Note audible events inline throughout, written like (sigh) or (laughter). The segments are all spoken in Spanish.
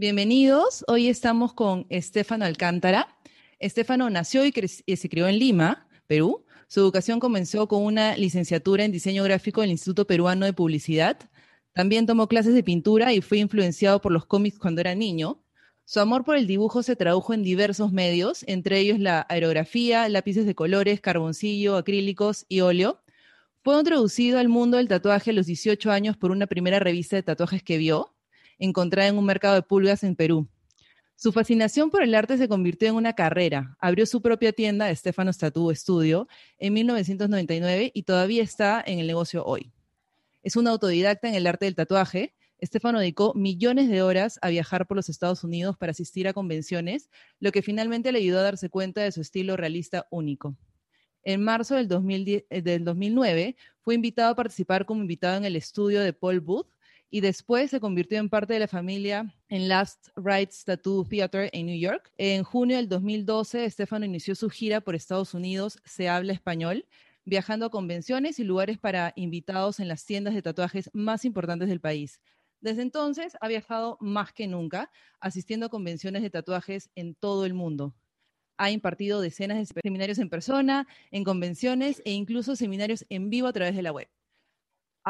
Bienvenidos, hoy estamos con Estefano Alcántara. Estefano nació y, y se crió en Lima, Perú, su educación comenzó con una licenciatura en diseño gráfico del Instituto Peruano de Publicidad. También tomó clases de pintura y fue influenciado por los cómics cuando era niño. Su amor por el dibujo se tradujo en diversos medios, entre ellos la aerografía, lápices de colores, carboncillo, acrílicos y óleo. Fue introducido al mundo del tatuaje a los 18 años por una primera revista de tatuajes que vio, encontrada en un mercado de pulgas en Perú. Su fascinación por el arte se convirtió en una carrera. Abrió su propia tienda, Stefano Tattoo Studio, en 1999 y todavía está en el negocio hoy. Es un autodidacta en el arte del tatuaje. Stefano dedicó millones de horas a viajar por los Estados Unidos para asistir a convenciones, lo que finalmente le ayudó a darse cuenta de su estilo realista único. En marzo del, 2009 eh, fue invitado a participar como invitado en el estudio de Paul Booth, y después se convirtió en parte de la familia en Last Rights Tattoo Theater en New York. En junio del 2012, Estefano inició su gira por Estados Unidos, se habla español, viajando a convenciones y lugares para invitados en las tiendas de tatuajes más importantes del país. Desde entonces ha viajado más que nunca, asistiendo a convenciones de tatuajes en todo el mundo. Ha impartido decenas de seminarios en persona, en convenciones e incluso seminarios en vivo a través de la web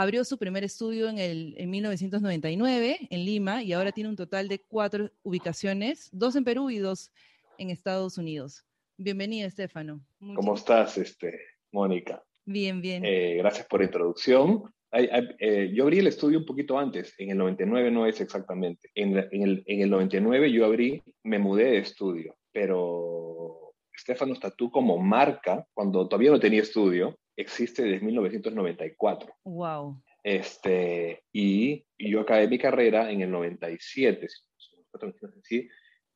abrió su primer estudio en, el, en 1999 en Lima y ahora tiene un total de cuatro ubicaciones, dos en Perú y dos en Estados Unidos. Bienvenido, Estefano. ¿Cómo estás, este, Mónica? Bien, bien. Eh, gracias por la introducción. Eh, yo abrí el estudio un poquito antes, en el 99 no es exactamente. En, el, en el 99 yo abrí, me mudé de estudio, pero Estefano Statú como marca, cuando todavía no tenía estudio, existe desde 1994. Wow. Este, y, yo acabé mi carrera en el 97,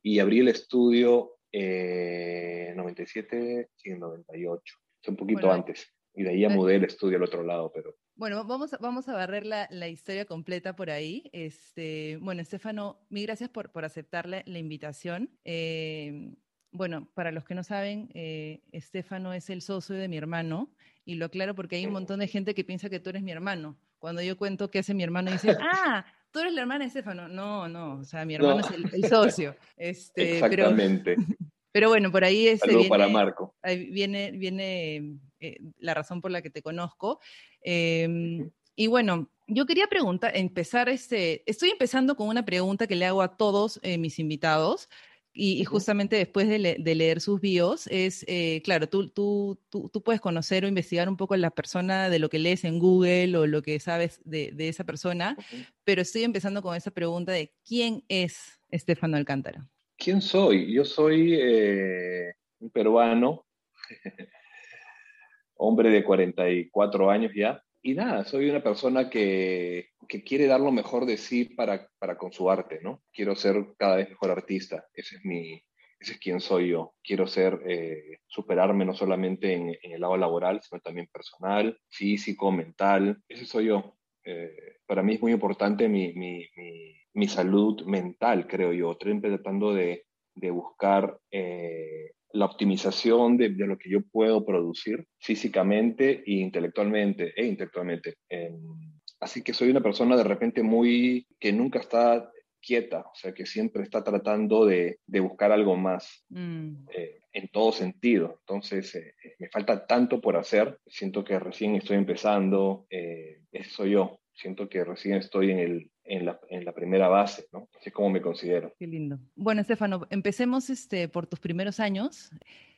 y abrí el estudio eh, 97 y en 98, un poquito antes. Y de ahí ya eh, mudé el estudio al otro lado, pero... Bueno, vamos, vamos a barrer la, la, historia completa por ahí. Este, bueno, Estefano, mil gracias por, por aceptar la, la invitación. Eh, bueno, para los que no saben, eh, Estefano es el socio de mi hermano y lo aclaro porque hay un montón de gente que piensa que tú eres mi hermano. Cuando yo cuento qué hace mi hermano, dice, (laughs) ah, tú eres la hermana de Estefano. No, no, o sea, mi hermano es el, socio. Este, Exactamente. (laughs) Pero, bueno, por ahí es. Saludo para Marco. viene, viene eh, la razón por la que te conozco. Em, y bueno, yo quería preguntar, empezar este, estoy empezando con una pregunta que le hago a todos eh, mis invitados. Y, justamente después de, leer sus bios, es, eh, claro, tú, tú, tú, tú, puedes conocer o investigar un poco a la persona de lo que lees en Google o lo que sabes de, de esa persona, pero estoy empezando con esa pregunta de quién es Estefano Alcántara. ¿Quién soy? Yo soy eh, un peruano, (laughs) hombre de 44 años ya, y nada, soy una persona que, que, quiere dar lo mejor de sí para, para con su arte, ¿no? Quiero ser cada vez mejor artista, ese es mi, ese es quien soy yo. Quiero ser, eh, superarme no solamente en, el lado laboral, sino también personal, físico, mental. Ese soy yo. Eh, para mí es muy importante mi, mi, mi, mi, salud mental, creo yo. Estoy tratando de, de buscar eh, la optimización de, lo que yo puedo producir físicamente e intelectualmente, e intelectualmente. así que soy una persona de repente muy que nunca está quieta, o sea, que siempre está tratando de, buscar algo más mm. eh, en todo sentido. Entonces, eh, eh, me falta tanto por hacer, siento que recién estoy empezando, eso soy yo, siento que recién estoy en el, en la, en la primera base, ¿no? Así es como me considero. Qué lindo. Bueno, Estefano, empecemos este, por tus primeros años.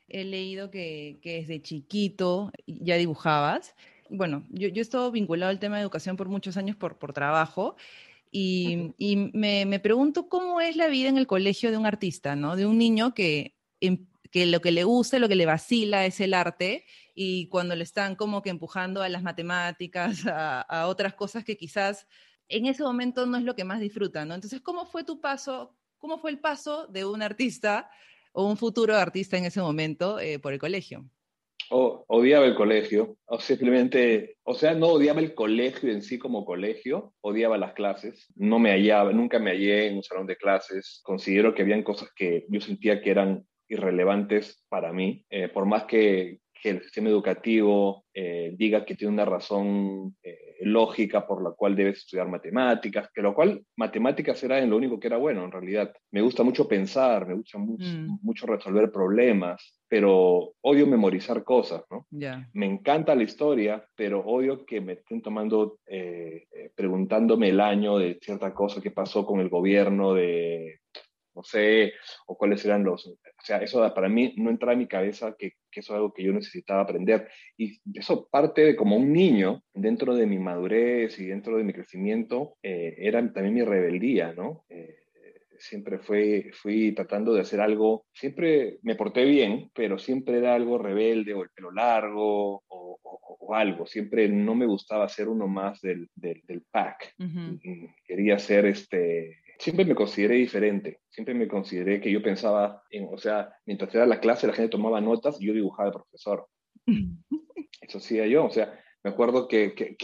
He leído que, que desde chiquito ya dibujabas. Bueno, yo, yo he estado vinculado al tema de educación por muchos años por, por trabajo Y, me, pregunto cómo es la vida en el colegio de un artista, ¿no? De un niño que, em, que lo que le gusta, lo que le vacila es el arte y cuando le están como que empujando a las matemáticas, (laughs) a, a otras cosas que quizás en ese momento no es lo que más disfruta, ¿no? Entonces, ¿cómo fue tu paso? ¿Cómo fue el paso de un artista o un futuro artista en ese momento eh, por el colegio? odiaba el colegio, o simplemente, o sea, no odiaba el colegio en sí como colegio, odiaba las clases, no me hallaba, nunca me hallé en un salón de clases, considero que habían cosas que yo sentía que eran irrelevantes para mí, eh, por más que, que el sistema educativo eh, diga que tiene una razón eh, lógica por la cual debes estudiar matemáticas, que lo cual matemáticas era en lo único que era bueno en realidad. Me gusta mucho pensar, me gusta mm. mucho, resolver problemas, pero odio memorizar cosas, ¿no? Me encanta la historia, pero odio que me estén tomando, eh, preguntándome el año de cierta cosa que pasó con el gobierno de no sé, o cuáles eran los... O sea, eso para mí no entra en mi cabeza que, que, eso es algo que yo necesitaba aprender. Y eso parte de como un niño, dentro de mi madurez y dentro de mi crecimiento, eh, era también mi rebeldía, ¿no? Eh, siempre fue, fui tratando de hacer algo, siempre me porté bien, pero siempre era algo rebelde o el pelo largo o, algo, siempre no me gustaba ser uno más del, del, pack. Quería ser este, siempre me consideré diferente, siempre me consideré que yo pensaba, en, o sea, mientras era la clase la gente tomaba notas y yo dibujaba de profesor. (laughs) Eso hacía yo, o sea, me acuerdo que, que,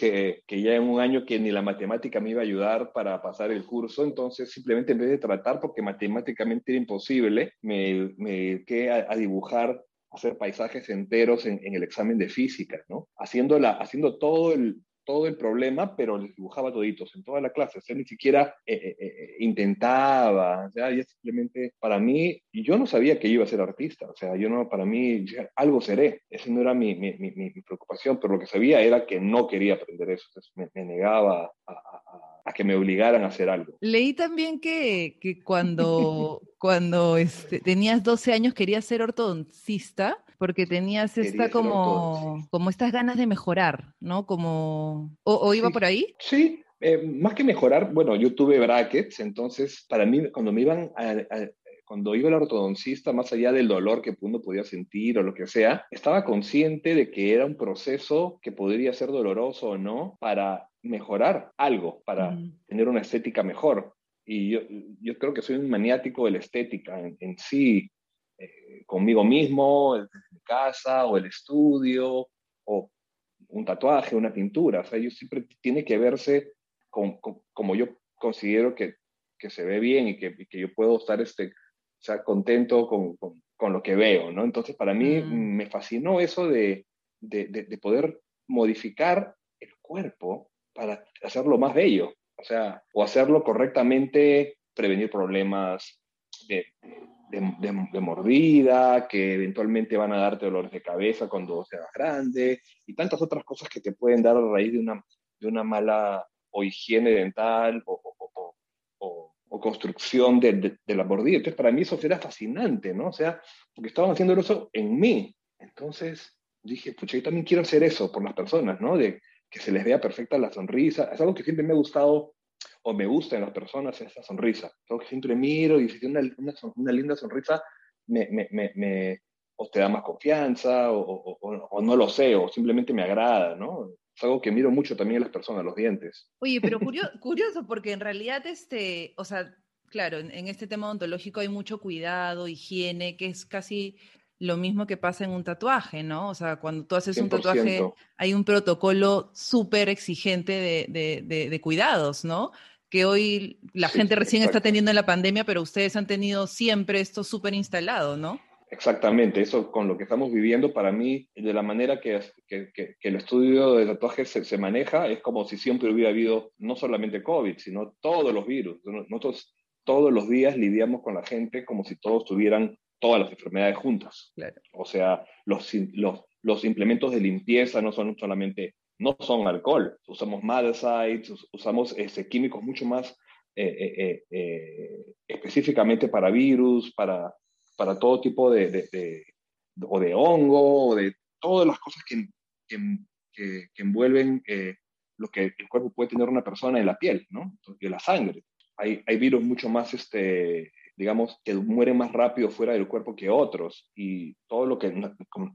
que, ya en un año que ni la matemática me iba a ayudar para pasar el curso, entonces simplemente en vez de tratar, porque matemáticamente era imposible, me, me quedé a, dibujar hacer paisajes enteros en, en, el examen de física, ¿no? Haciendo, la, haciendo todo el, todo el problema, pero les dibujaba toditos en toda la clase. O sea, ni siquiera eh, eh, eh, intentaba, o sea, ya simplemente para mí, yo no sabía que iba a ser artista, o sea, yo no, para mí, algo seré. Esa no era mi, mi, mi, preocupación, pero lo que sabía era que no quería aprender eso, entonces me, negaba a, a, que me obligaran a hacer algo. Leí también que, que cuando, (laughs) cuando este, tenías 12 años querías ser ortodoncista porque tenías esta como, como estas ganas de mejorar, ¿no? Como, ¿o, iba por ahí? Sí, eh, más que mejorar, bueno, yo tuve brackets, entonces para mí cuando me iban cuando iba al ortodoncista, más allá del dolor que uno podía sentir o lo que sea, estaba consciente de que era un proceso que podría ser doloroso o no para mejorar algo, para tener una estética mejor. Y yo, yo, creo que soy un maniático de la estética en, en sí. Eh, conmigo mismo, en mi casa o el estudio, o un tatuaje, una pintura. O sea, yo siempre tiene que verse como yo considero que, que, se ve bien y que, que yo puedo estar este, sea, contento con, con, lo que veo, ¿no? Entonces, para mí me fascinó eso de, de, de, poder modificar el cuerpo para hacerlo más bello, o sea, o hacerlo correctamente, prevenir problemas de, de, mordida, que eventualmente van a darte dolores de cabeza cuando seas grande, y tantas otras cosas que te pueden dar a raíz de una, de una mala o higiene dental o, construcción de, de, la mordida. Entonces, para mí eso era fascinante, ¿no? O sea, porque estaban haciendo eso en mí. Entonces, dije, pucha, yo también quiero hacer eso por las personas, ¿no? De que se les vea perfecta la sonrisa. Es algo que siempre me ha gustado o me gusta en las personas esa sonrisa. Que siempre miro y si tiene una, una, linda sonrisa, me, me, me, o te da más confianza, o, o, no lo sé, o simplemente me agrada, ¿no? Es algo que miro mucho también en las personas, los dientes. Oye, pero (laughs) curioso, curioso porque en realidad, este, o sea, claro, en, en, este tema odontológico hay mucho cuidado, higiene, que es casi lo mismo que pasa en un tatuaje, ¿no? O sea, cuando tú haces un tatuaje, hay un protocolo súper exigente de, de, de, cuidados, ¿no? Que hoy la gente recién está teniendo en la pandemia, pero ustedes han tenido siempre esto súper instalado, ¿no? Exactamente, eso con lo que estamos viviendo, para mí, de la manera que, que, que, el estudio de tatuajes se, se, maneja, es como si siempre hubiera habido no solamente COVID, sino todos los virus. Nosotros todos los días lidiamos con la gente como si todos tuvieran todas las enfermedades juntas. O sea, los, los, los, implementos de limpieza no son solamente, no son alcohol, usamos malicides, usamos ese, químicos mucho más eh, eh, eh, específicamente para virus, para, para todo tipo de, de, o de hongo, o de todas las cosas que, que, que, envuelven lo que el cuerpo puede tener una persona en la piel, ¿no? De la sangre. Hay, hay virus mucho más este, digamos, que mueren más rápido fuera del cuerpo que otros. Y todo lo que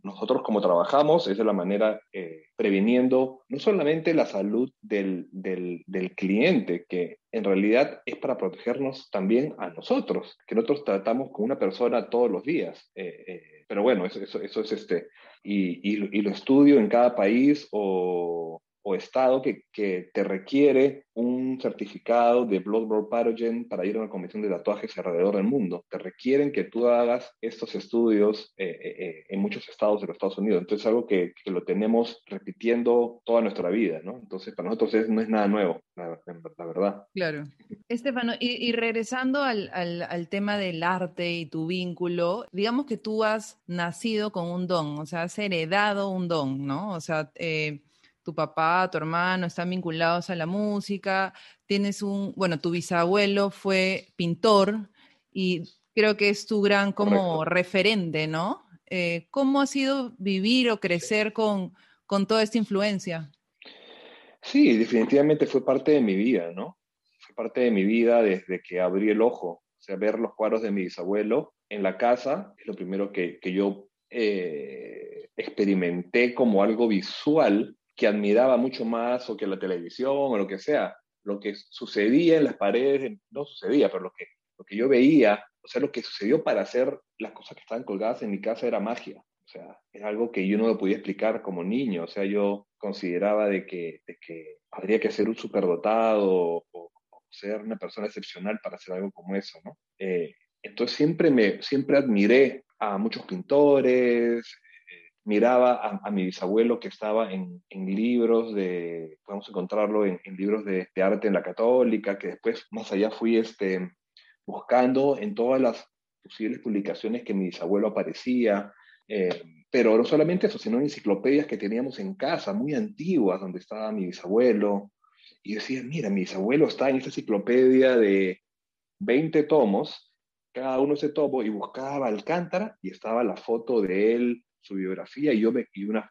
nosotros como trabajamos es de la manera eh, previniendo no solamente la salud del, del, cliente, que en realidad es para protegernos también a nosotros, que nosotros tratamos con una persona todos los días. Eh, eh, pero bueno, eso, eso, eso, es este, y, y, y, lo estudio en cada país o, o estado que, que, te requiere un certificado de blood-borne pathogen para ir a una convención de tatuajes alrededor del mundo. Te requieren que tú hagas estos estudios eh, eh, eh, en muchos estados de los Estados Unidos. Entonces es algo que, que, lo tenemos repitiendo toda nuestra vida, ¿no? Entonces para nosotros es, no es nada nuevo, la, verdad. Claro. Estefano, y, regresando al, al, tema del arte y tu vínculo, digamos que tú has nacido con un don, o sea, has heredado un don, ¿no? O sea, tu papá, tu hermano están vinculados a la música, tienes un, bueno, tu bisabuelo fue pintor y creo que es tu gran como referente, ¿no? Eh, ¿Cómo ha sido vivir o crecer con, con toda esta influencia? Sí, definitivamente fue parte de mi vida, ¿no? Fue parte de mi vida desde que abrí el ojo. O sea, ver los cuadros de mi bisabuelo en la casa es lo primero que, que yo eh, experimenté como algo visual que admiraba mucho más o que la televisión o lo que sea. Lo que sucedía en las paredes, no sucedía, pero lo que, lo que yo veía, o sea, lo que sucedió para hacer las cosas que estaban colgadas en mi casa era magia. O sea, era algo que yo no lo podía explicar como niño. O sea, yo consideraba de que, de que habría que ser un superdotado o, o, ser una persona excepcional para hacer algo como eso, ¿no? Eh, entonces siempre, me, siempre admiré a muchos pintores, miraba a, mi bisabuelo que estaba en, en, libros de, podemos encontrarlo en, en libros de, de, arte en la católica, que después más allá fui este, buscando en todas las posibles publicaciones que mi bisabuelo aparecía, eh, pero no solamente eso, sino en enciclopedias que teníamos en casa, muy antiguas, donde estaba mi bisabuelo, y decía, mira, mi bisabuelo está en esta enciclopedia de 20 tomos, cada uno ese tomo, y buscaba Alcántara, y estaba la foto de él su biografía y, yo me, y, una,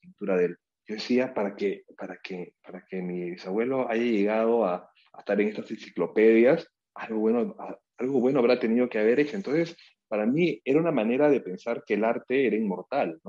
pintura de él. Yo decía, para que, para que, para que mi bisabuelo haya llegado a, estar en estas enciclopedias, algo bueno, algo bueno habrá tenido que haber hecho. Entonces, para mí era una manera de pensar que el arte era inmortal.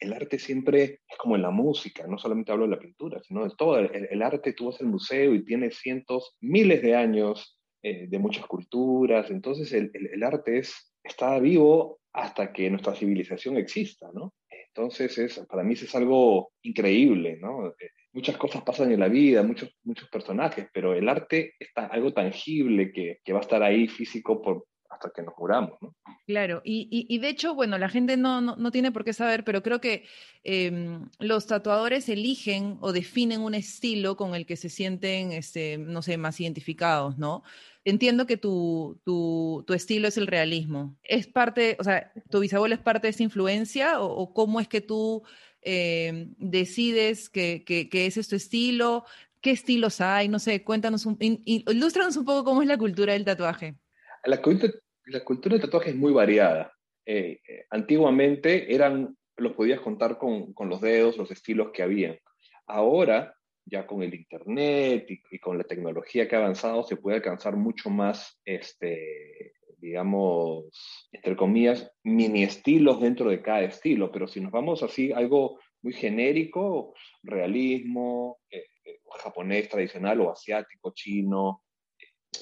El arte siempre es como en la música, no solamente hablo de la pintura, sino de todo. El, arte, tú vas al museo y tiene cientos, miles de años eh, de muchas culturas, entonces el, el, el arte es, está vivo hasta que nuestra civilización exista, ¿no? Entonces, es, para mí es algo increíble, ¿no? Eh, muchas cosas pasan en la vida, muchos, muchos personajes, pero el arte está algo tangible que, que va a estar ahí físico por, hasta que nos muramos. ¿no? Claro, y, y, de hecho, bueno, la gente no, no, no, tiene por qué saber, pero creo que eh, los tatuadores eligen o definen un estilo con el que se sienten, este, no sé, más identificados, ¿no? Entiendo que tu, tu, tu, estilo es el realismo. ¿Es parte, o sea, tu bisabuelo es parte de esa influencia o, cómo es que tú eh, decides que, que, es tu estilo? ¿Qué estilos hay? No sé, cuéntanos, un, ilústranos un poco cómo es la cultura del tatuaje. La cultura, la cultura del tatuaje es muy variada. Eh, eh, antiguamente eran, los podías contar con, con los dedos, los estilos que habían. Ahora ya con el Internet y, y, con la tecnología que ha avanzado, se puede alcanzar mucho más, este, digamos, entre comillas, mini estilos dentro de cada estilo. Pero si nos vamos así, algo muy genérico, realismo, eh, eh, japonés tradicional o asiático, chino,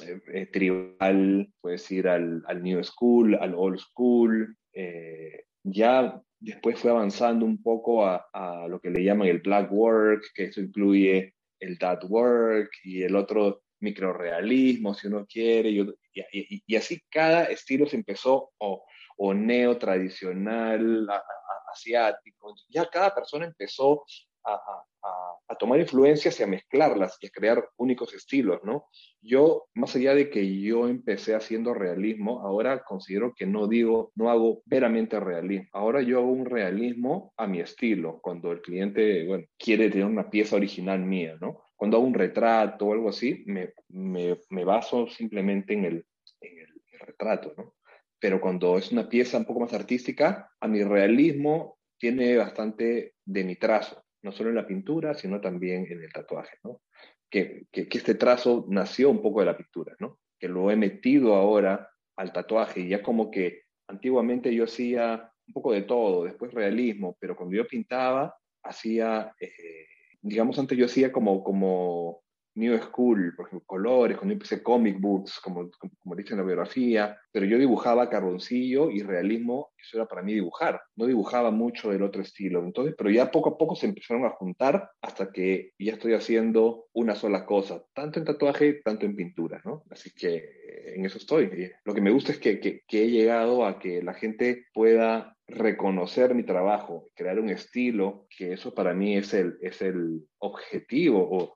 eh, eh, tribal, puedes ir al, New School, al Old School. ya Después fue avanzando un poco a, lo que le llaman el black work, que eso incluye el dad work y el otro microrealismo, si uno quiere, y, y, así cada estilo se empezó, o, neo tradicional, asiático, ya cada persona empezó a, a, tomar influencias y a mezclarlas y a crear únicos estilos, ¿no? Yo, más allá de que yo empecé haciendo realismo, ahora considero que no digo, no hago veramente realismo. Ahora yo hago un realismo a mi estilo, cuando el cliente, bueno, quiere tener una pieza original mía, ¿no? Cuando hago un retrato o algo así, me, me, me baso simplemente en el, en el retrato, ¿no? Pero cuando es una pieza un poco más artística, a mi realismo tiene bastante de mi trazo no solo en la pintura, sino también en el tatuaje, ¿no? Que, que, este trazo nació un poco de la pintura, ¿no? Que lo he metido ahora al tatuaje y ya como que antiguamente yo hacía un poco de todo, después realismo, pero cuando yo pintaba, hacía, eh, digamos, antes yo hacía como, como New School, por ejemplo, colores, cuando empecé comic books, como, como, dice en la biografía, pero yo dibujaba carboncillo y realismo, eso era para mí dibujar, no dibujaba mucho del otro estilo, entonces, pero ya poco a poco se empezaron a juntar hasta que ya estoy haciendo una sola cosa, tanto en tatuaje, tanto en pintura, ¿no? Así que en eso estoy. Lo que me gusta es que, que, que he llegado a que la gente pueda reconocer mi trabajo, crear un estilo, que eso para mí es el, es el objetivo o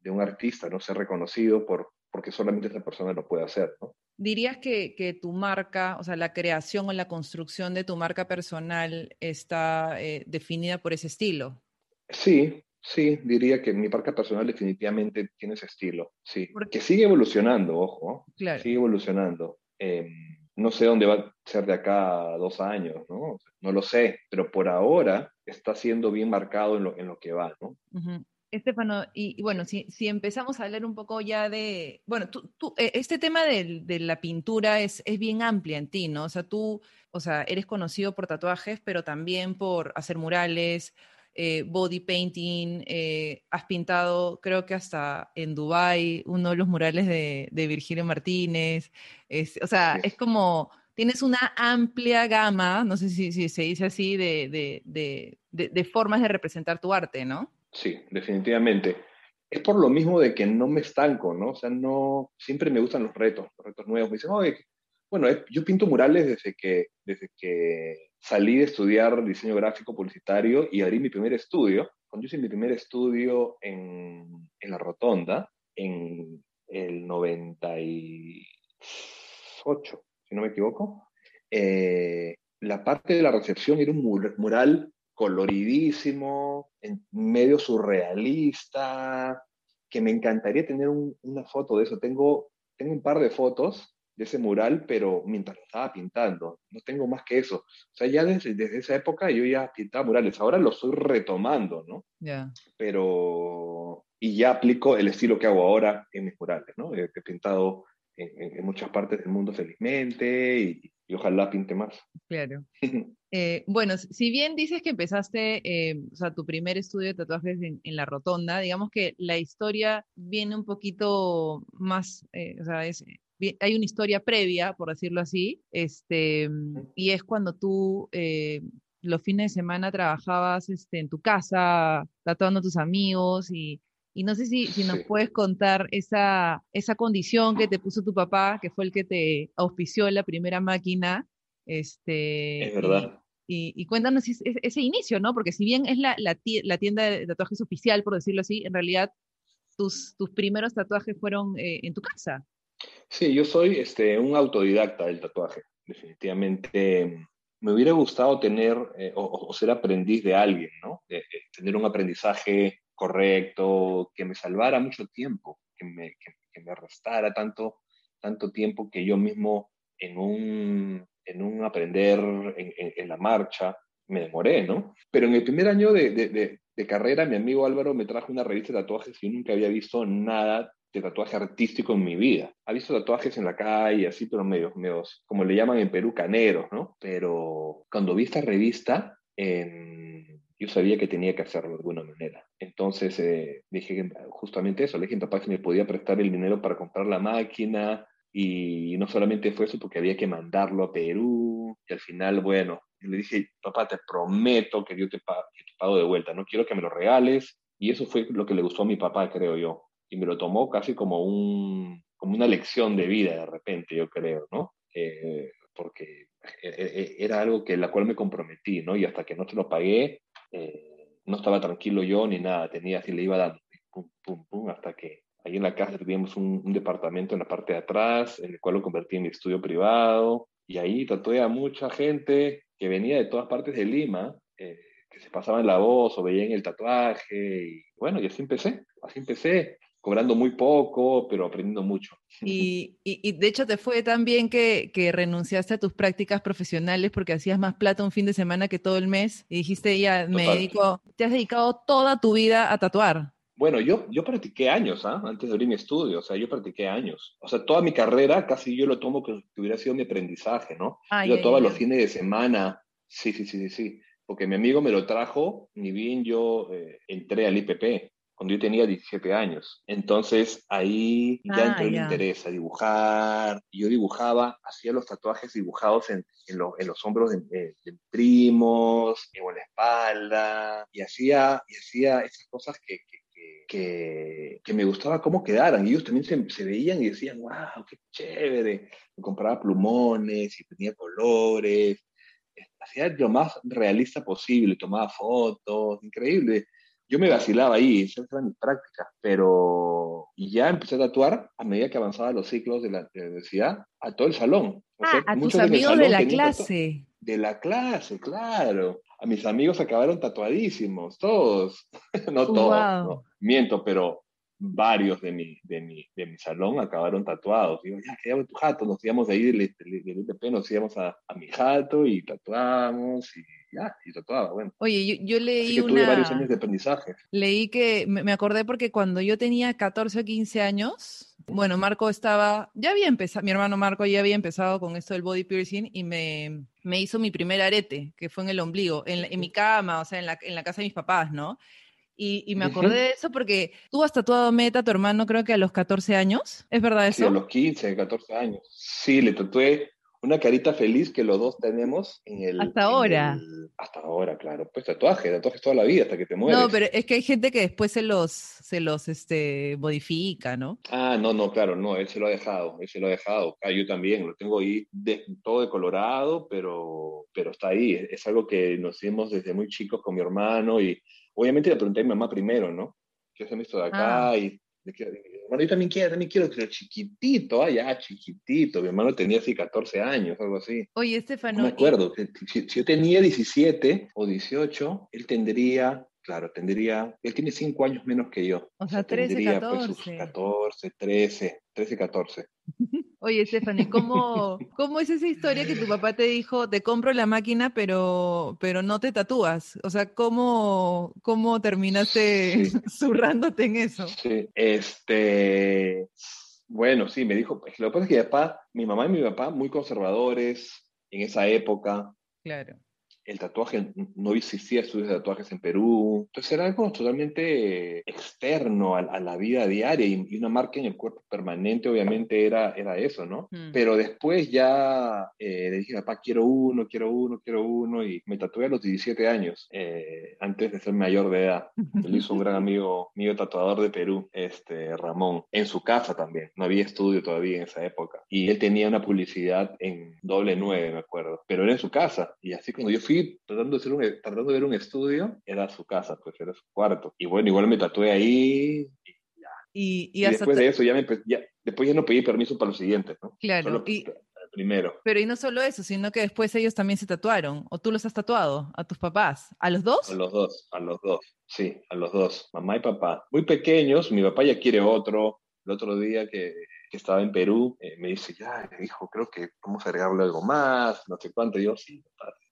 de un artista, ¿no? Ser reconocido por, porque solamente esa persona lo puede hacer, ¿no? ¿Dirías que, que, tu marca, o sea, la creación o la construcción de tu marca personal está eh, definida por ese estilo? Sí, sí, diría que mi marca personal definitivamente tiene ese estilo, sí. Porque sigue evolucionando, ojo, claro. sigue evolucionando. Em, no sé dónde va a ser de acá a dos años, ¿no? No lo sé, pero por ahora está siendo bien marcado en lo, en lo que va, ¿no? Estefano, y, bueno, si, si, empezamos a hablar un poco ya de, bueno, tú, eh, este tema de, de, la pintura es, es bien amplia en ti, ¿no? O sea, tú, o sea, eres conocido por tatuajes, pero también por hacer murales, eh, body painting, eh, has pintado, creo que hasta en Dubai uno de los murales de, de Virgilio Martínez, es, o sea, es como, tienes una amplia gama, no sé si, si se dice así, de, de, de formas de representar tu arte, ¿no? Sí, definitivamente. Es por lo mismo de que no me estanco, ¿no? O sea, no, siempre me gustan los retos, los retos nuevos. Me dicen, oye, bueno, yo pinto murales desde que, desde que salí de estudiar diseño gráfico publicitario y abrí mi primer estudio. Cuando hice mi primer estudio en, en La Rotonda, en el 98, si no me equivoco, eh, la parte de la recepción era un mural coloridísimo, medio surrealista, que me encantaría tener una foto de eso. Tengo, tengo un par de fotos de ese mural, pero mientras lo estaba pintando, no tengo más que eso. O sea, ya desde, desde esa época yo ya pintaba murales, ahora lo estoy retomando, ¿no? Ya. Pero, y ya aplico el estilo que hago ahora en mis murales, ¿no? He, pintado en, en, muchas partes del mundo felizmente y, y ojalá pinte más. Claro. (laughs) Eh, bueno, si bien dices que empezaste, eh, o sea, tu primer estudio de tatuajes en, la rotonda, digamos que la historia viene un poquito más, eh, o sea, hay una historia previa, por decirlo así, este, y es cuando tú los fines de semana trabajabas este, en tu casa, tatuando a tus amigos y y no sé si, si nos puedes contar esa, esa condición que te puso tu papá, que fue el que te auspició la primera máquina. Este, es verdad. Y, y, cuéntanos ese, ese, inicio, ¿no? Porque si bien es la, la, tienda de tatuajes oficial, por decirlo así, en realidad tus, tus primeros tatuajes fueron eh, en tu casa. Sí, yo soy este, un autodidacta del tatuaje. Definitivamente me hubiera gustado tener eh, o, o, ser aprendiz de alguien, ¿no? tener un aprendizaje correcto, que me salvara mucho tiempo, que me, que, me restara tanto, tanto tiempo que yo mismo en un, en un aprender en, en, la marcha me demoré, ¿no? Pero en el primer año de, de, carrera, mi amigo Álvaro me trajo una revista de tatuajes y nunca había visto nada de tatuaje artístico en mi vida. Ha visto tatuajes en la calle, así, pero medios, medios, como le llaman en Perú, caneros, ¿no? Pero cuando vi esta revista, yo sabía que tenía que hacerlo de alguna manera. Entonces eh, dije justamente eso, le dije a papá que me podía prestar el dinero para comprar la máquina y no solamente fue eso porque había que mandarlo a Perú y al final, bueno, le dije, papá, te prometo que yo te, pago, te pago de vuelta, no quiero que me lo regales y eso fue lo que le gustó a mi papá, creo yo. Y me lo tomó casi como, un, como una lección de vida de repente, yo creo, ¿no? Eh, porque eh, era algo que la cual me comprometí, ¿no? Y hasta que no te lo pagué, eh, no estaba tranquilo yo ni nada, tenía así, le iba dando, pum, pum, pum, hasta que ahí en la casa teníamos un, departamento en la parte de atrás, en el cual lo convertí en mi estudio privado, y ahí tatué a mucha gente que venía de todas partes de Lima, eh, que se pasaban la voz o veían el tatuaje, y bueno, y así empecé, así empecé. cobrando muy poco, pero aprendiendo mucho. Y, y, de hecho te fue tan bien que, que, renunciaste a tus prácticas profesionales porque hacías más plata un fin de semana que todo el mes y dijiste, ya, me dedico, te has dedicado toda tu vida a tatuar. Bueno, yo, yo practiqué años, ¿ah? antes de abrir mi estudio, o sea, yo practiqué años. O sea, toda mi carrera casi yo lo tomo que, hubiera sido mi aprendizaje, ¿no? yo todos los fines de semana, sí, sí, sí, sí, sí, porque mi amigo me lo trajo, ni bien yo eh, entré al IPP, cuando yo tenía 17 años. Entonces ahí ya ah, entró el interés a dibujar. Yo dibujaba, hacía los tatuajes dibujados en, en, en los hombros de, primos, o en la espalda, y hacía, y hacía esas cosas que, que, que, me gustaba cómo quedaran. Y ellos también se, se, veían y decían, wow, qué chévere. Me compraba plumones y tenía colores. Hacía lo más realista posible, tomaba fotos, increíble yo me vacilaba ahí, esas eran mis prácticas, pero ya empecé a tatuar a medida que avanzaba los ciclos de la, universidad a todo el salón. ah, a tus amigos de la clase. De la clase, claro. A mis amigos acabaron tatuadísimos, todos. (laughs) no todos, no, miento, pero varios de mi, de mi, de mi salón acabaron tatuados. Digo, ya, que tu jato, nos íbamos de ahí del, ITP, nos íbamos a, a mi jato y tatuamos y ya, y tatuaba, bueno. Oye, yo, leí una... Tuve varios años de aprendizaje. Leí que, me acordé porque cuando yo tenía 14 o 15 años, bueno, Marco estaba, ya había empezado, mi hermano Marco ya había empezado con esto del body piercing y me, me hizo mi primer arete, que fue en el ombligo, en, en mi cama, o sea, en la, en la casa de mis papás, ¿no? Y, y, me acordé de eso porque tú has tatuado Meta, tu hermano, creo que a los 14 años. ¿Es verdad eso? Sí, a los 15, 14 años. Sí, le tatué una carita feliz que los dos tenemos en el... Hasta ahora. hasta ahora, claro. Pues tatuaje, tatuajes toda la vida hasta que te mueres. No, pero es que hay gente que después se los, se los este, modifica, ¿no? Ah, no, no, claro, no, él se lo ha dejado, él se lo ha dejado. Ah, yo también, lo tengo ahí todo de colorado, pero, pero está ahí. Es, algo que nos hicimos desde muy chicos con mi hermano y obviamente le pregunté a mi mamá primero, ¿no? ¿Qué se visto de acá? Ah. Y bueno, yo también quiero, también quiero, pero chiquitito, ah, ya, chiquitito. Mi hermano tenía así 14 años, algo así. Oye, Estefano. No me acuerdo. Si, yo tenía 17 o 18, él tendría, claro, tendría, él tiene 5 años menos que yo. O sea, 13, tendría, 14. Pues, sus 14, 13, 13, 14. Oye, Stephanie, ¿cómo, (laughs) ¿cómo es esa historia que tu papá te dijo, te compro la máquina, pero, pero no te tatúas? O sea, ¿cómo, cómo terminaste (laughs) zurrándote en eso? Sí, este, bueno, sí, me dijo, lo que pasa es que mi papá, mi mamá y mi papá, muy conservadores en esa época. Claro el tatuaje, no existía estudios de tatuajes en Perú, entonces era algo totalmente externo a, la vida diaria y, una marca en el cuerpo permanente obviamente era, era eso, ¿no? Mm. Pero después ya eh, le dije, papá, quiero uno, quiero uno, quiero uno y me tatué a los 17 años, eh, antes de ser mayor de edad. Él hizo un gran amigo mío tatuador de Perú, este, Ramón, en su casa también, no había estudio todavía en esa época. Y él tenía una publicidad en doble nueve, me acuerdo, pero era en su casa y así cuando yo fui tratando de, hacer un, tratando de ver un estudio, era su casa, pues era su cuarto. Y bueno, igual me tatué ahí y ya. Y, después de eso ya, me, ya, después ya no pedí permiso para los siguientes, ¿no? Claro. y, primero. Pero y no solo eso, sino que después ellos también se tatuaron, o tú los has tatuado, a tus papás, ¿a los dos? A los dos, a los dos, sí, a los dos, mamá y papá. Muy pequeños, mi papá ya quiere otro, el otro día que, que estaba en Perú, eh, me dice, ya, hijo, creo que vamos a agregarle algo más, no sé cuánto, y yo, sí,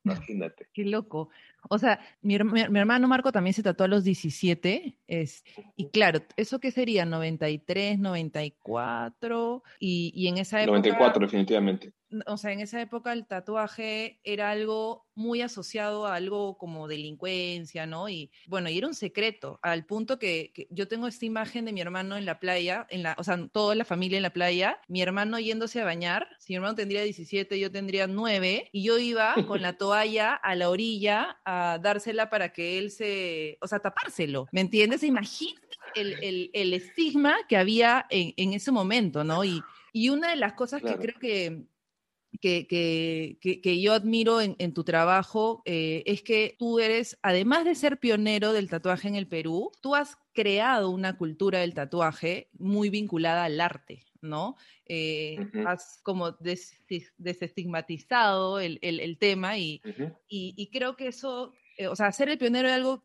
Imagínate. Qué loco. O sea, mi, hermano Marco también se tatuó a los 17. Es, y claro, ¿eso qué sería? 93, 94. Y, y en esa época. 94, definitivamente o sea, en esa época el tatuaje era algo muy asociado a algo como delincuencia, ¿no? Y bueno, y era un secreto, al punto que, yo tengo esta imagen de mi hermano en la playa, en la, o sea, toda la familia en la playa, mi hermano yéndose a bañar, si mi hermano tendría 17, yo tendría 9, y yo iba con la toalla (laughs) a la orilla a dársela para que él se, o sea, tapárselo, ¿me entiendes? Imagínate el, el, estigma que había en, en, ese momento, ¿no? Y, y una de las cosas que creo que que, que, que, yo admiro en, en tu trabajo eh, es que tú eres, además de ser pionero del tatuaje en el Perú, tú has creado una cultura del tatuaje muy vinculada al arte, ¿no? Eh, has como desestigmatizado el, el, el, tema y, y, y, creo que eso, eh, o sea, ser el pionero de algo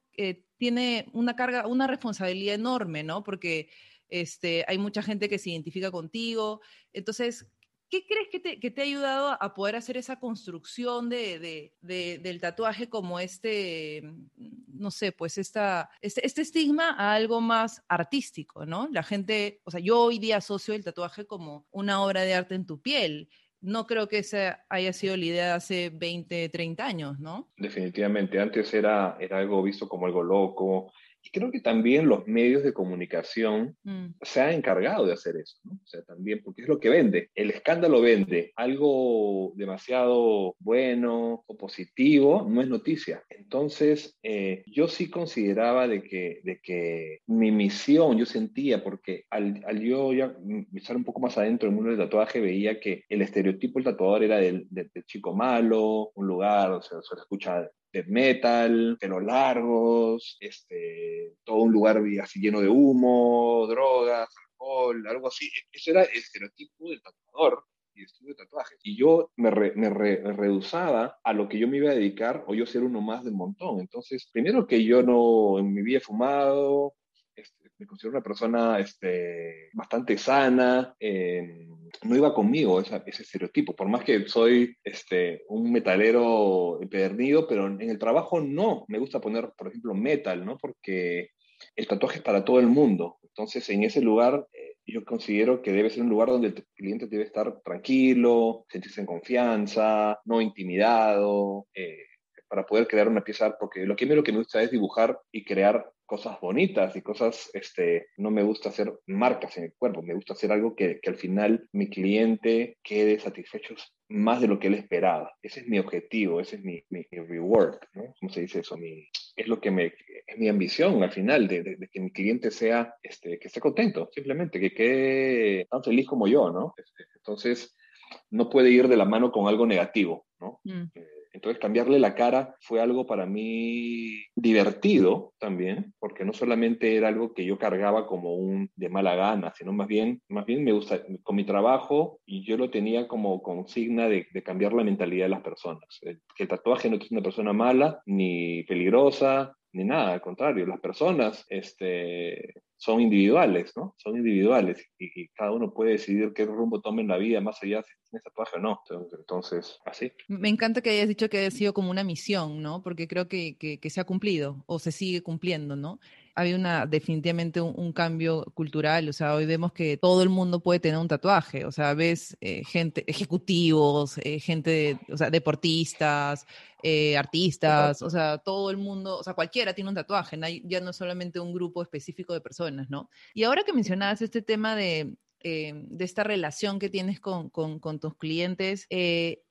tiene una carga, una responsabilidad enorme, ¿no? Porque este, hay mucha gente que se identifica contigo. Entonces, ¿Qué crees que te, ha ayudado a poder hacer esa construcción de, de, de, del tatuaje como este, no sé, pues esta, este, este, estigma a algo más artístico, ¿no? La gente, o sea, yo hoy día asocio el tatuaje como una obra de arte en tu piel. No creo que esa haya sido la idea de hace 20, 30 años, ¿no? Definitivamente, antes era algo visto como algo loco, creo que también los medios de comunicación mm. se han encargado de hacer eso, ¿no? O sea, también, porque es lo que vende. El escándalo vende. Algo demasiado bueno o positivo no es noticia. Entonces, eh, yo sí consideraba de que, de que mi misión, yo sentía, porque al, al yo ya estar un poco más adentro del mundo del tatuaje, veía que el estereotipo del tatuador era del, del, chico malo, un lugar, o sea, se escucha metal, pelos largos, este, todo un lugar así lleno de humo, drogas, alcohol, algo así. Eso era el estereotipo del tatuador y estudio de tatuajes. Y yo me, me, reduzaba a lo que yo me iba a dedicar o yo ser uno más del montón. Entonces, primero que yo no en mi vida he fumado, me considero una persona este, bastante sana, eh, no iba conmigo ese estereotipo, por más que soy este, un metalero empedernido, pero en el trabajo no, me gusta poner, por ejemplo, metal, ¿no? Porque el tatuaje es para todo el mundo, entonces en ese lugar eh, yo considero que debe ser un lugar donde el cliente debe estar tranquilo, sentirse en confianza, no intimidado, eh, para poder crear una pieza, porque lo que lo que me gusta es dibujar y crear cosas bonitas y cosas, este, no me gusta hacer marcas en el cuerpo, me gusta hacer algo que, que al final mi cliente quede satisfecho más de lo que él esperaba. Ese es mi objetivo, ese es mi, mi, reward, ¿no? ¿Cómo se dice eso? Mi, es lo que me, es mi ambición al final, de, de, que mi cliente sea, este, que esté contento, simplemente, que quede tan feliz como yo, ¿no? Este, entonces, no puede ir de la mano con algo negativo, ¿no? Mm. Eh, entonces cambiarle la cara fue algo para mí divertido también, porque no solamente era algo que yo cargaba como un de mala gana, sino más bien, más bien me gusta, con mi trabajo y yo lo tenía como consigna de, cambiar la mentalidad de las personas. El tatuaje no es una persona mala ni peligrosa, ni nada, al contrario, las personas este, son individuales, ¿no? Son individuales y, cada uno puede decidir qué rumbo tome en la vida, más allá si tiene tatuaje o no. Entonces, así. Me encanta que hayas dicho que ha sido como una misión, ¿no? Porque creo que, que, que se ha cumplido o se sigue cumpliendo, ¿no? Había una, definitivamente un, cambio cultural, o sea, hoy vemos que todo el mundo puede tener un tatuaje, o sea, ves eh, gente, ejecutivos, eh, gente, o sea, deportistas, eh, artistas, o sea, todo el mundo, o sea, cualquiera tiene un tatuaje, ya no solamente un grupo específico de personas, ¿no? Y ahora que mencionabas este tema de, de esta relación que tienes con, con, con tus clientes,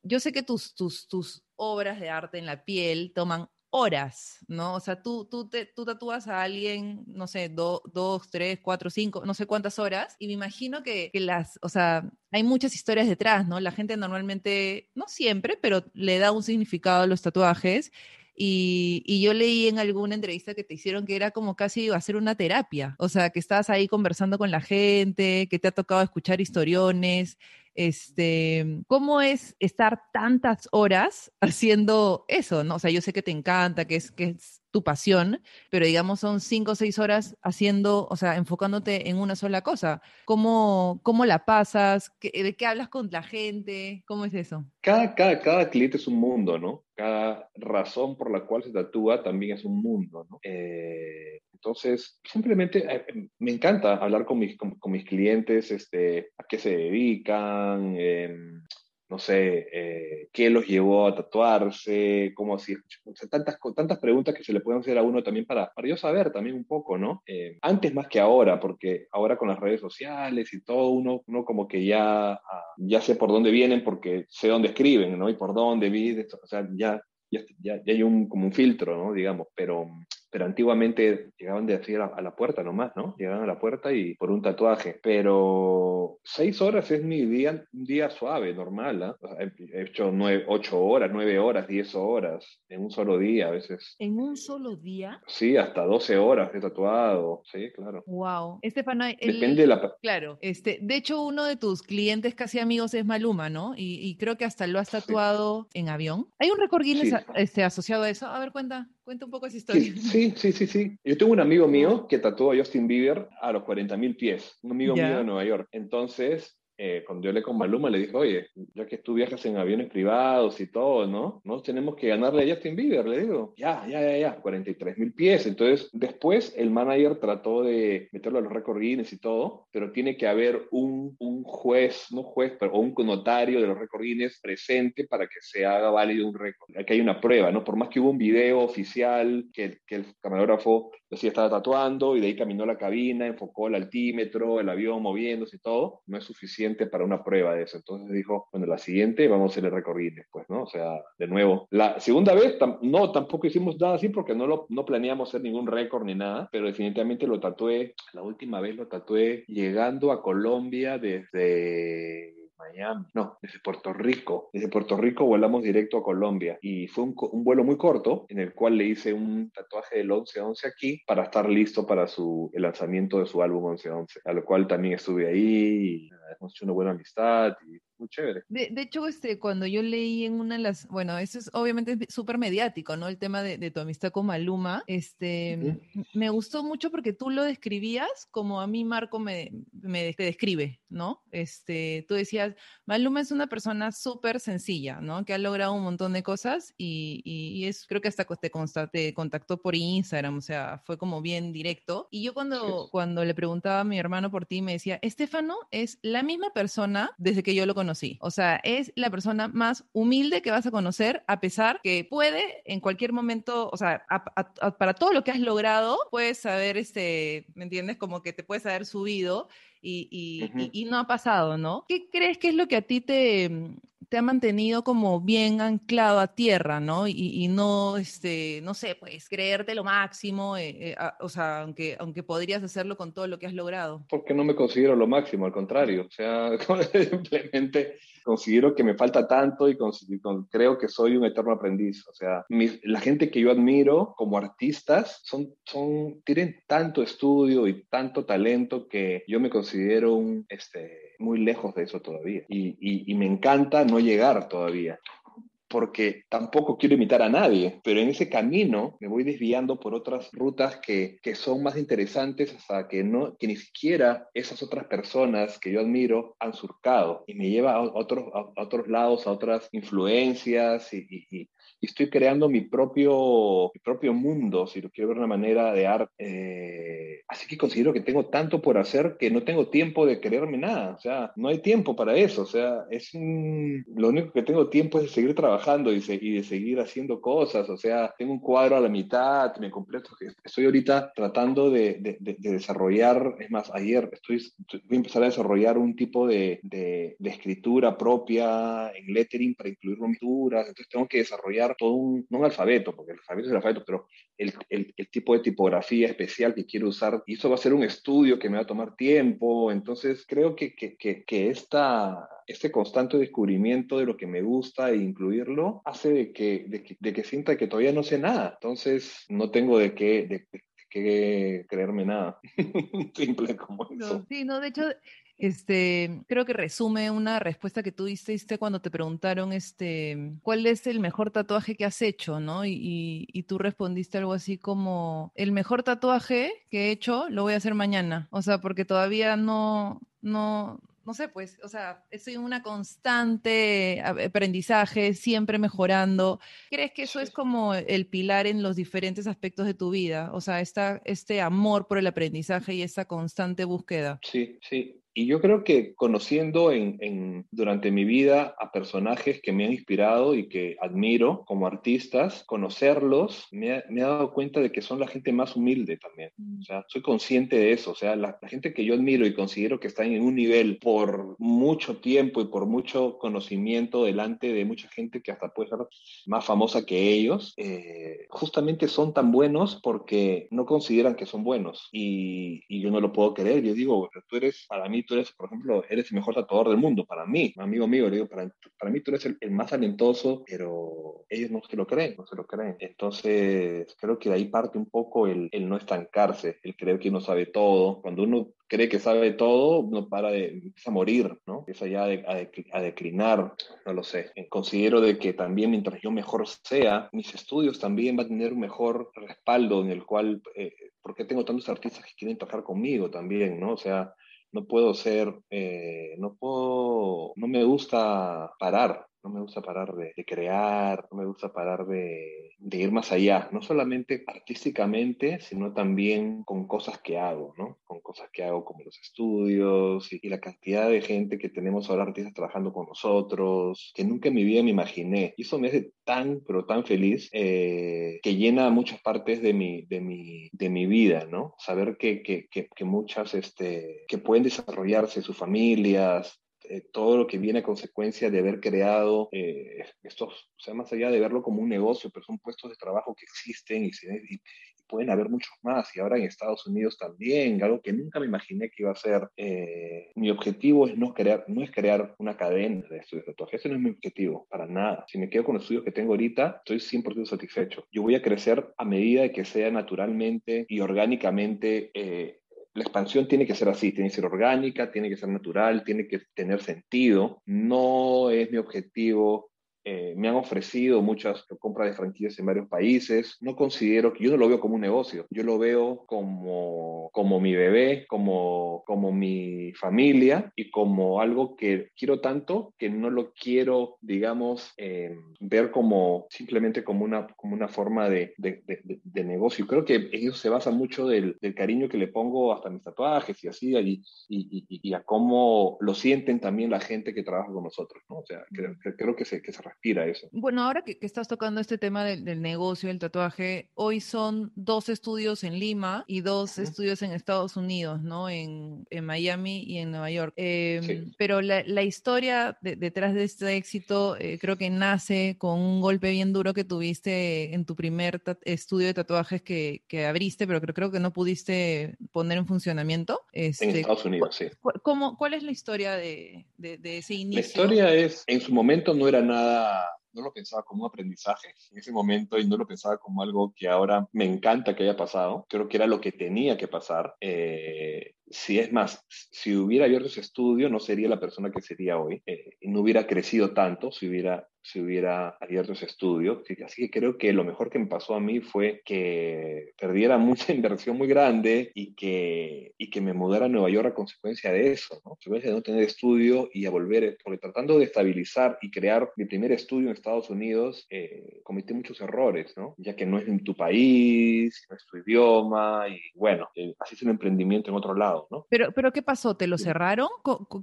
yo sé que tus, tus, tus obras de arte en la piel toman horas, ¿no? O sea, tú, tú, te, tú tatúas a alguien, no sé, dos, tres, cuatro, cinco, no sé cuántas horas, y me imagino que, que, las, o sea, hay muchas historias detrás, ¿no? La gente normalmente, no siempre, pero le da un significado a los tatuajes. Y, y, yo leí en alguna entrevista que te hicieron que era como casi hacer una terapia, o sea, que estás ahí conversando con la gente, que te ha tocado escuchar historiones, este, ¿cómo es estar tantas horas haciendo eso? ¿no? O sea, yo sé que te encanta, que es, que es tu pasión, pero digamos son cinco o seis horas haciendo, o sea, enfocándote en una sola cosa. ¿Cómo, cómo la pasas? ¿De qué hablas con la gente? ¿Cómo es eso? Cada, cada, cada cliente es un mundo, ¿no? Cada razón por la cual se tatúa también es un mundo, ¿no? Eh, entonces, simplemente eh, me encanta hablar con mis, con, mis clientes, este, a qué se dedican, em, no sé, eh, qué los llevó a tatuarse, cómo así, tantas, tantas preguntas que se le pueden hacer a uno también para, para yo saber también un poco, ¿no? Eh, antes más que ahora, porque ahora con las redes sociales y todo, uno, uno como que ya, ah, ya sé por dónde vienen porque sé dónde escriben, ¿no? Y por dónde vi, o sea, ya, ya, ya hay un, como un filtro, ¿no? Digamos, pero pero antiguamente llegaban de así a la, puerta nomás, ¿no? Llegaban a la puerta y por un tatuaje. Pero seis horas es mi día, día suave, normal, ¿ah? He hecho nueve, ocho horas, nueve horas, diez horas en un solo día a veces. ¿En un solo día? Sí, hasta doce horas he tatuado, sí, claro. Wow. Estefano, depende de la... Claro, este, de hecho uno de tus clientes casi amigos es Maluma, ¿no? Y, creo que hasta lo has tatuado en avión. ¿Hay un récord Guinness este, asociado a eso? A ver, cuenta. Cuenta un poco esa historia. Sí, sí, sí, sí. Yo tengo un amigo mío que tatuó a Justin Bieber a los 40.000 pies, un amigo mío de Nueva York. Entonces, eh, cuando yo le con Maluma, le dije, oye, ya que tú viajas en aviones privados y todo, ¿no? No tenemos que ganarle a Justin Bieber, le digo. Ya, ya, ya, ya, 43 mil pies. Entonces, después el manager trató de meterlo a los récords Guinness y todo, pero tiene que haber un, un juez, no juez, pero un notario de los récords Guinness presente para que se haga válido un récord. Aquí hay una prueba, ¿no? Por más que hubo un video oficial que, que el camarógrafo decía estaba tatuando y de ahí caminó la cabina, enfocó el altímetro, el avión moviéndose y todo, no es suficiente para una prueba de eso. Entonces dijo, bueno, la siguiente vamos a hacer el recorrido después, ¿no? O sea, de nuevo. La segunda vez, no, tampoco hicimos nada así porque no, lo, no planeamos hacer ningún récord ni nada, pero definitivamente lo tatué, la última vez lo tatué llegando a Colombia desde Miami, no, desde Puerto Rico. Desde Puerto Rico volamos directo a Colombia y fue un, un, vuelo muy corto en el cual le hice un tatuaje del 11-11 aquí para estar listo para su, el lanzamiento de su álbum 11-11, a lo cual también estuve ahí y hemos hecho una buena amistad y muy chévere. De, de, hecho, este, cuando yo leí en una de las, bueno, eso es obviamente súper mediático, ¿no? El tema de, de, tu amistad con Maluma, este, uh -huh. me gustó mucho porque tú lo describías como a mí Marco me, me te describe, ¿no? Este, tú decías, Maluma es una persona súper sencilla, ¿no? Que ha logrado un montón de cosas y, y, y es, creo que hasta te, consta, te, contactó por Instagram, o sea, fue como bien directo. Y yo cuando, sí. cuando le preguntaba a mi hermano por ti, me decía, Estefano es la misma persona desde que yo lo conocí conocí. O sea, es la persona más humilde que vas a conocer, a pesar que puede en cualquier momento, o sea, a, a, a, para todo lo que has logrado, puedes saber, este, ¿me entiendes? Como que te puedes haber subido y, y, uh -huh. y, y no ha pasado, ¿no? ¿Qué crees que es lo que a ti te, te ha mantenido como bien anclado a tierra, ¿no? Y, y no, este, no sé, pues creerte lo máximo, eh, eh, o sea, aunque, aunque podrías hacerlo con todo lo que has logrado. Porque no me considero lo máximo, al contrario, o sea, (laughs) simplemente considero que me falta tanto y, con, creo que soy un eterno aprendiz, o sea, mis, la gente que yo admiro como artistas son, tienen tanto estudio y tanto talento que yo me considero un, este, muy lejos de eso todavía. Y me encanta no llegar todavía porque tampoco quiero imitar a nadie, pero en ese camino me voy desviando por otras rutas que, que, son más interesantes hasta que, no, que ni siquiera esas otras personas que yo admiro han surcado y me lleva a otros, a otros lados, a otras influencias y, y, y estoy creando mi propio, mi propio mundo, si lo quiero ver de una manera de arte. Eh, así que considero que tengo tanto por hacer que no tengo tiempo de creerme nada, o sea, no hay tiempo para eso, o sea, es un, lo único que tengo tiempo es de seguir trabajando y, se, y, de seguir haciendo cosas, o sea, tengo un cuadro a la mitad, me completo, estoy ahorita tratando de, de, de, de desarrollar, es más, ayer estoy, voy a empezar a desarrollar un tipo de, escritura propia en lettering para incluir pinturas, entonces tengo que desarrollar todo un, no un alfabeto, porque el alfabeto es el alfabeto, pero el, el, el, tipo de tipografía especial que quiero usar, y eso va a ser un estudio que me va a tomar tiempo, entonces creo que, que, que, que esta, este constante descubrimiento de lo que me gusta e incluirlo hace de que, de que, de que sienta que todavía no sé nada, entonces no tengo de qué, de, de que creerme nada, (laughs) simple como eso. No, sí, no, de hecho, este, creo que resume una respuesta que tú diste cuando te preguntaron, este, ¿cuál es el mejor tatuaje que has hecho, no? Y, y, y, tú respondiste algo así como, el mejor tatuaje que he hecho lo voy a hacer mañana. O sea, porque todavía no, no, no sé, pues, o sea, estoy en una constante aprendizaje, siempre mejorando. ¿Crees que eso es como el pilar en los diferentes aspectos de tu vida? O sea, esta, este amor por el aprendizaje y esta constante búsqueda. Sí, sí. Y yo creo que conociendo en, en, durante mi vida a personajes que me han inspirado y que admiro como artistas, conocerlos me ha, me ha dado cuenta de que son la gente más humilde también. O sea, soy consciente de eso. O sea, la, la, gente que yo admiro y considero que están en un nivel por mucho tiempo y por mucho conocimiento delante de mucha gente que hasta puede ser más famosa que ellos, eh, justamente son tan buenos porque no consideran que son buenos. Y, y yo no lo puedo creer. Yo digo, tú eres para mí tú eres, por ejemplo, eres el mejor tatuador del mundo, para mí, amigo mío, le digo, para, para mí tú eres el, el más talentoso, pero ellos no se lo creen, no se lo creen. Entonces, creo que de ahí parte un poco el, el no estancarse, el creer que uno sabe todo. Cuando uno cree que sabe todo, no para de, empieza a morir, ¿no? Empieza ya a, declinar, no lo sé. Considero de que también mientras yo mejor sea, mis estudios también van a tener un mejor respaldo en el cual, eh, porque tengo tantos artistas que quieren trabajar conmigo también, ¿no? O sea, no puedo ser, eh, no puedo, no me gusta parar, no me gusta parar de, crear, no me gusta parar de, ir más allá, no solamente artísticamente, sino también con cosas que hago, ¿no? Con cosas que hago como los estudios y, la cantidad de gente que tenemos ahora artistas trabajando con nosotros, que nunca en mi vida me imaginé. Y eso me hace tan, pero tan feliz, eh, que llena muchas partes de mi, de mi, de mi vida, ¿no? Saber que, que, que, que muchas, este, que pueden desarrollarse sus familias, eh, todo lo que viene a consecuencia de haber creado eh, estos, o sea, más allá de verlo como un negocio, pero son puestos de trabajo que existen y, y, pueden haber muchos más, y ahora en Estados Unidos también, algo que nunca me imaginé que iba a ser. Eh, mi objetivo es no, crear, no es crear una cadena de estudios de tatuaje, ese no es mi objetivo, para nada. Si me quedo con los estudios que tengo ahorita, estoy 100% satisfecho. Yo voy a crecer a medida de que sea naturalmente y orgánicamente la expansión tiene que ser así, tiene que ser orgánica, tiene que ser natural, tiene que tener sentido. No es mi objetivo eh, me han ofrecido muchas compras de franquicias en varios países. No considero que yo no lo veo como un negocio, yo lo veo como, como mi bebé, como, como mi familia y como algo que quiero tanto que no lo quiero, digamos, eh, ver como simplemente como una, como una forma de, de, de, negocio. Creo que eso se basa mucho del, del, cariño que le pongo hasta mis tatuajes y así, y, y, y, a cómo lo sienten también la gente que trabaja con nosotros. ¿no? O sea, creo, creo que se, que se eso. Bueno, ahora que, estás tocando este tema del, negocio, del tatuaje, hoy son dos estudios en Lima y dos estudios en Estados Unidos, ¿no? En, Miami y en Nueva York. Em, pero la, historia detrás de este éxito eh, creo que nace con un golpe bien duro que tuviste en tu primer estudio de tatuajes que, abriste, pero creo, creo, que no pudiste poner en funcionamiento. Este, en Estados Unidos, sí. ¿cómo, ¿Cuál es la historia de, de ese inicio? La historia es, en su momento no era nada no lo pensaba como un aprendizaje en ese momento y no lo pensaba como algo que ahora me encanta que haya pasado. Creo que era lo que tenía que pasar. Eh, si es más, si hubiera abierto ese estudio, no sería la persona que sería hoy. Eh, no hubiera crecido tanto si hubiera abierto ese estudio. Así que creo que lo mejor que me pasó a mí fue que perdiera mucha (laughs) inversión muy grande y que, y que me mudara a Nueva York a consecuencia de eso. A consecuencia de no tener estudio y a volver, porque tratando de estabilizar y crear mi primer estudio en Estados Unidos, eh, cometí muchos errores, ¿no? Ya que no es en tu país, no es tu idioma y bueno, eh, así es un emprendimiento en otro lado, ¿no? Pero, pero ¿qué pasó? ¿Te lo cerraron?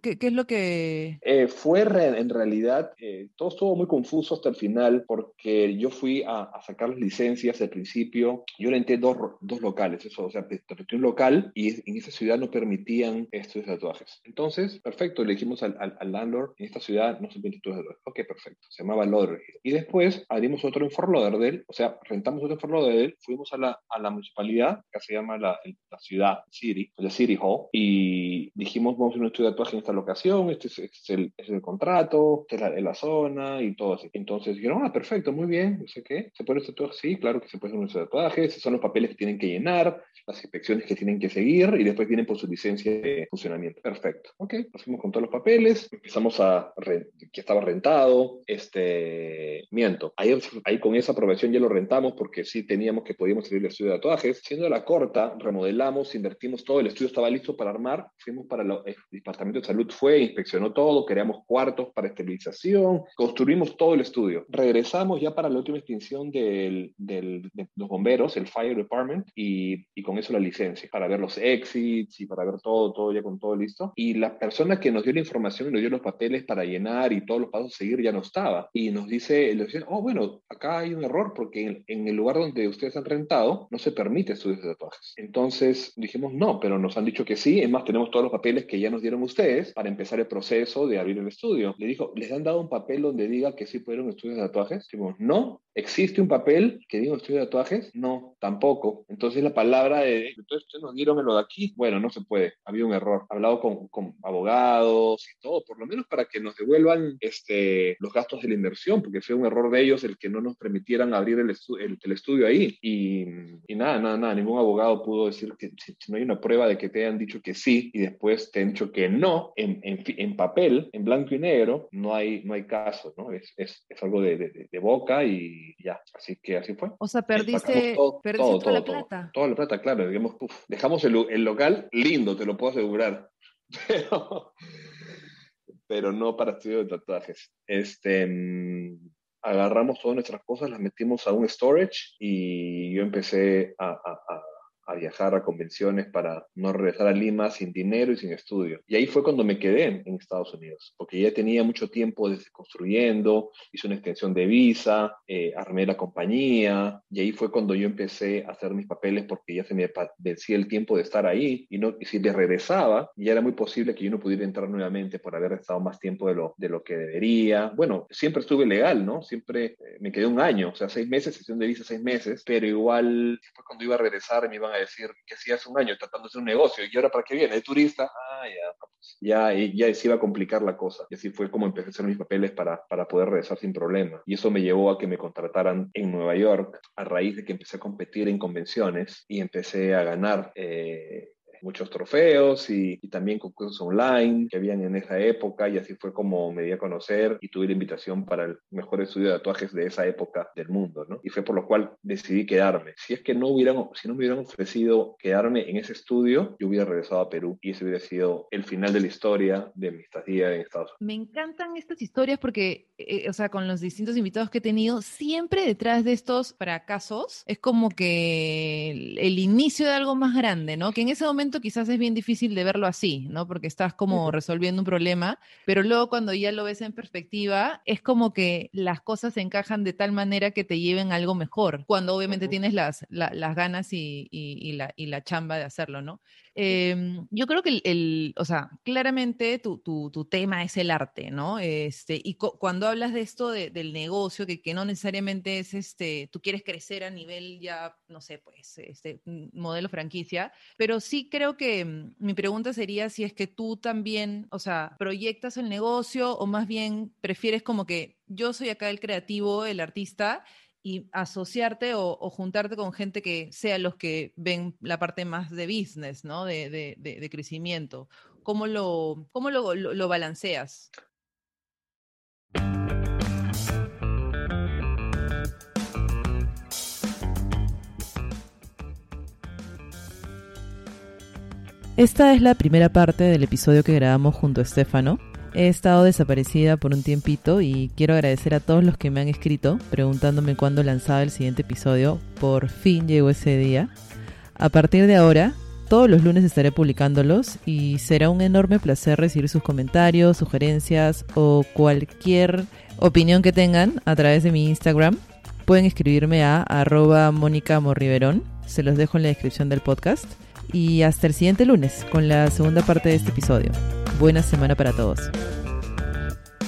¿Qué, qué es lo que...? Eh, fue en realidad, todo estuvo muy confuso hasta el final porque yo fui a, sacar las licencias al principio. Yo renté dos, dos locales, eso, o sea, renté un local y en esa ciudad no permitían estos tatuajes. Entonces, perfecto, le dijimos al, al, landlord, en esta ciudad no se permiten tatuajes. Ok, perfecto, se llamaba Lauderdale. Y después abrimos otro en Fort Lauderdale, o sea, rentamos otro en Fort Lauderdale, fuimos a la, a la municipalidad, que se llama la, la ciudad, City, la City Y dijimos, vamos a hacer un estudio de tatuaje en esta locación, este es, este es, el, es el, contrato, esta es la, la zona y todo entonces dijeron, ah, perfecto, muy bien, no sé qué, ¿se puede hacer tatuaje? Sí, claro que se puede hacer un tatuaje, esos son los papeles que tienen que llenar, las inspecciones que tienen que seguir y después vienen por su licencia de funcionamiento. Perfecto. Ok, nos fuimos con todos los papeles, empezamos a, que estaba rentado, este, miento, ahí, ahí con esa aprobación ya lo rentamos porque sí teníamos que podíamos salir del estudio de tatuajes. Siendo la corta, remodelamos, invertimos todo, el estudio estaba listo para armar, fuimos para el Departamento de Salud, fue, inspeccionó todo, creamos cuartos para esterilización, construimos todo el estudio. Regresamos ya para la última extinción del, del, de los bomberos, el Fire Department, y, y con eso la licencia, para ver los exits y para ver todo, todo ya con todo listo. Y la persona que nos dio la información y nos dio los papeles para llenar y todos los pasos a seguir ya no estaba. Y nos dice, le dice, oh, bueno, acá hay un error porque en, el lugar donde ustedes han rentado no se permite estudios de tatuajes. Entonces dijimos, no, pero nos han dicho que sí, es más, tenemos todos los papeles que ya nos dieron ustedes para empezar el proceso de abrir el estudio. Le dijo, les han dado un papel donde diga que sí pudieron estudios de tatuajes? Decimos, no. ¿Existe un papel que diga estudio de tatuajes? No, tampoco. Entonces la palabra de, entonces ustedes nos dieron lo de aquí. Bueno, no se puede. Había un error. He hablado con, con, abogados y todo, por lo menos para que nos devuelvan este, los gastos de la inversión, porque fue un error de ellos el que no nos permitieran abrir el, el, el estudio ahí. Y, nada, nada, nada. Ningún abogado pudo decir que si, no hay una prueba de que te hayan dicho que sí y después te han dicho que no, en, en, en papel, en blanco y negro, no hay, no hay caso, ¿no? Es, es, es algo de, boca y ya. Así que así fue. O sea, perdiste, todo, perdiste todo, toda la plata. Toda la plata, claro. Digamos, uf, dejamos el, el, local lindo, te lo puedo asegurar. (laughs) Pero, pero no para estudio de tatuajes. Este, mm, agarramos todas nuestras cosas, las metimos a un storage y yo empecé a, a, a a viajar a convenciones para no regresar a Lima sin dinero y sin estudio. Y ahí fue cuando me quedé en Estados Unidos, porque ya tenía mucho tiempo desde construyendo, hice una extensión de visa, eh, armé la compañía, y ahí fue cuando yo empecé a hacer mis papeles porque ya se me vencía el tiempo de estar ahí, y, no, y si le regresaba, ya era muy posible que yo no pudiera entrar nuevamente por haber estado más tiempo de lo, de lo que debería. Bueno, siempre estuve legal, ¿no? Siempre eh, me quedé un año, o sea, seis meses, sesión de visa seis meses, pero igual fue cuando iba a regresar me iban a decir que hacía hace un año tratando de hacer un negocio y ahora para qué viene, de turista, ah, ya, pues, ya, ya se iba a complicar la cosa. Y así fue como empecé a hacer mis papeles para, para poder regresar sin problema. Y eso me llevó a que me contrataran en Nueva York a raíz de que empecé a competir en convenciones y empecé a ganar eh, muchos trofeos y, y, también concursos online que habían en esa época y así fue como me di a conocer y tuve la invitación para el mejor estudio de tatuajes de esa época del mundo, ¿no? Y fue por lo cual decidí quedarme. Si es que no hubieran, si no me hubieran ofrecido quedarme en ese estudio, yo hubiera regresado a Perú y ese hubiera sido el final de la historia de mi estadía en Estados Unidos. Me encantan estas historias porque, eh, o sea, con los distintos invitados que he tenido, siempre detrás de estos fracasos es como que el, el inicio de algo más grande, ¿no? Que en ese momento quizás es bien difícil de verlo así, ¿no? Porque estás como resolviendo un problema, pero luego cuando ya lo ves en perspectiva, es como que las cosas se encajan de tal manera que te lleven a algo mejor, cuando obviamente tienes las, la, las ganas y, y, y, la, y la chamba de hacerlo, ¿no? Eh, yo creo que el, el, o sea, claramente tu, tu, tu, tema es el arte, ¿no? Este, y cuando hablas de esto de, del negocio, que, que, no necesariamente es este, tú quieres crecer a nivel ya, no sé, pues, este modelo franquicia, pero sí creo que mm, mi pregunta sería si es que tú también, o sea, proyectas el negocio o más bien prefieres como que yo soy acá el creativo, el artista, y asociarte o, juntarte con gente que sea los que ven la parte más de business, ¿no? De, crecimiento. ¿Cómo, lo, cómo lo, lo balanceas? Esta es la primera parte del episodio que grabamos junto a Estefano. He estado desaparecida por un tiempito y quiero agradecer a todos los que me han escrito preguntándome cuándo lanzaba el siguiente episodio. Por fin llegó ese día. A partir de ahora, todos los lunes estaré publicándolos y será un enorme placer recibir sus comentarios, sugerencias o cualquier opinión que tengan a través de mi Instagram. Pueden escribirme a arroba Mónica Morriverón. Se los dejo en la descripción del podcast. Y hasta el siguiente lunes con la segunda parte de este episodio. Buena semana para todos.